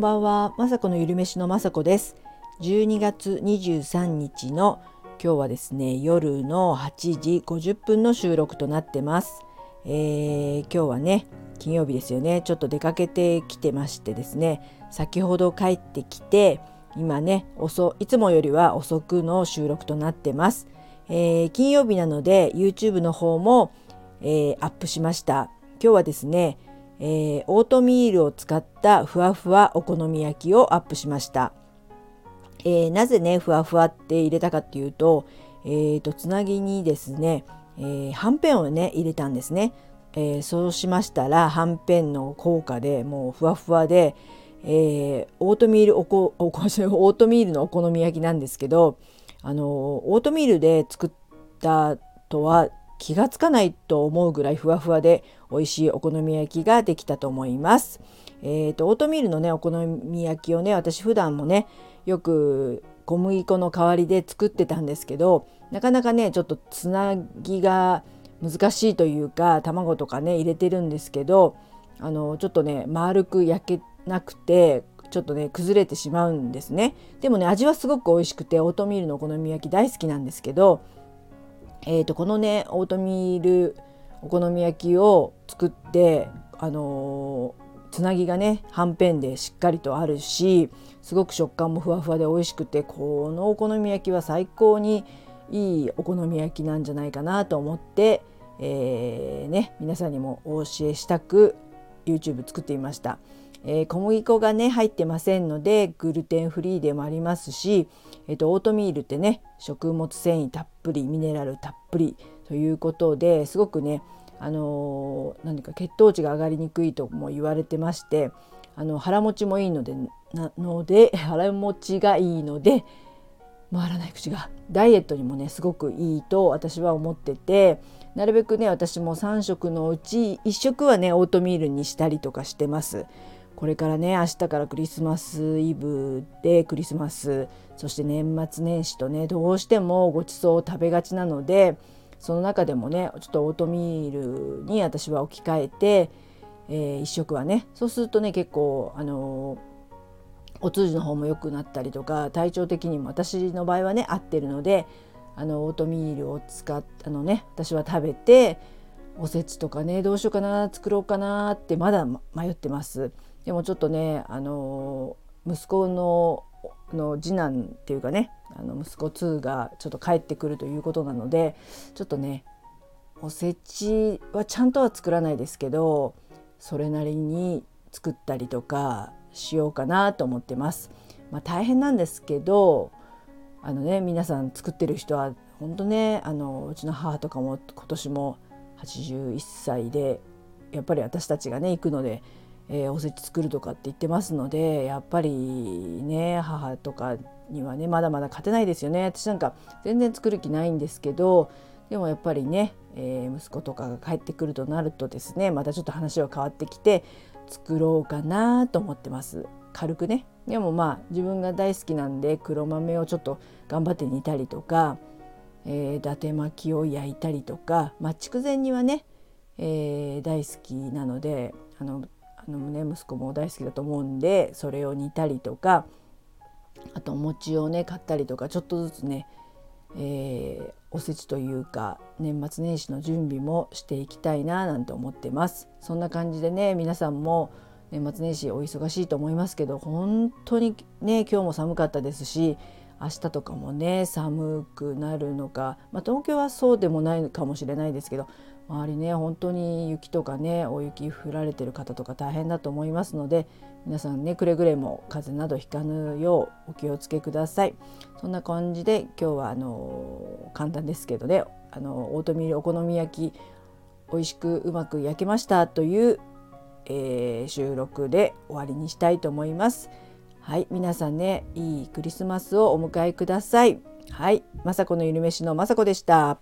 んばんは、まさこのゆるめしのまさこです。12月23日の今日はですね、夜の8時50分の収録となってます。えー、今日はね、金曜日ですよね。ちょっと出かけてきてましてですね、先ほど帰ってきて、今ね、遅いつもよりは遅くの収録となってます。えー、金曜日なので YouTube の方も、えー、アップしました。今日はですね、えー、オートミールを使ったふわふわお好み焼きをアップしました。えー、なぜねふわふわって入れたかっていうと,、えーと、つなぎにですね、えー、はんぺんをね入れたんですね、えー、そうしましたらはんぺんの効果でもうふわふわで、えー、オートミールおこおこオートミールのお好み焼きなんですけどあのオートミールで作ったとは気がつかないと思うぐらいふわふわで美味しいお好み焼きができたと思います。えーと、オートミールのねお好み焼きをね私普段もねよく小麦粉の代わりで作ってたんですけどなかなかねちょっとつなぎが難しいというか卵とかね入れてるんですけどあのちょっとね丸く焼けなくてちょっとね崩れてしまうんですねでもね味はすごく美味しくてオートミールのお好み焼き大好きなんですけどえーと、このねオートミールお好み焼きを作ってあのー、つなぎがねはんぺんでしっかりとあるしすごく食感もふわふわで美味しくてこのお好み焼きは最高にいいお好み焼きなんじゃないかなと思って、えー、ね、皆さんにもお教えしたく YouTube 作ってみました。えー、小麦粉がね入ってませんのでグルテンフリーでもありますし、えーと、オートミールってね食物繊維たっぷりミネラルたっぷりということですごくねあのー、何か血糖値が上がりにくいとも言われてましてあの腹持ちもいいのでなので 腹持ちがいいので回らない口がダイエットにもねすごくいいと私は思っててなるべくね私も3食のうち1食はねオートミールにしたりとかしてます。これからね明日からクリスマスイブでクリスマスそして年末年始とねどうしてもごちそうを食べがちなのでその中でもねちょっとオートミールに私は置き換えて、えー、1食はねそうするとね結構あのお通じの方も良くなったりとか体調的にも私の場合はね合ってるのであのオートミールを使ったのね私は食べておせちとかねどうしようかな作ろうかなってまだ迷ってます。でもちょっとねあの息子のの次男っていうかねあの息子2がちょっと帰ってくるということなのでちょっとねおせちはちゃんとは作らないですけどそれなりに作ったりとかしようかなと思ってます。まあ、大変なんですけどあのね皆さん作ってる人は本当ねあのうちの母とかも今年も81歳でやっぱり私たちがね行くのでえー、おせち作るとかって言ってますのでやっぱりね母とかにはねまだまだ勝てないですよね。私なんか全然作る気ないんですけどでもやっぱりね、えー、息子とかが帰ってくるとなるとですねまたちょっと話は変わってきて作ろうかなと思ってます。軽くね。でもまあ自分が大好きなんで黒豆をちょっと頑張って煮たりとか、えー、伊達巻きを焼いたりとか、まあ、筑前煮はね、えー、大好きなのであのあのね息子も大好きだと思うんでそれを煮たりとかあとお餅をね買ったりとかちょっとずつね、えー、おせちというか年末年始の準備もしていきたいななんて思ってます。そんな感じでね皆さんも年末年始お忙しいと思いますけど本当にね今日も寒かったですし明日とかもね寒くなるのか、まあ、東京はそうでもないかもしれないですけど周りね本当に雪とかね大雪降られてる方とか大変だと思いますので皆さんねくれぐれも風邪などひかぬようお気をつけください。そんな感じで今日はあの簡単ですけどねあのオートミールお好み焼き美味しくうまく焼けましたという、えー、収録で終わりにしたいと思います。はい皆さんねいいクリスマスをお迎えくださいはい、雅子のゆるめしの雅子でした。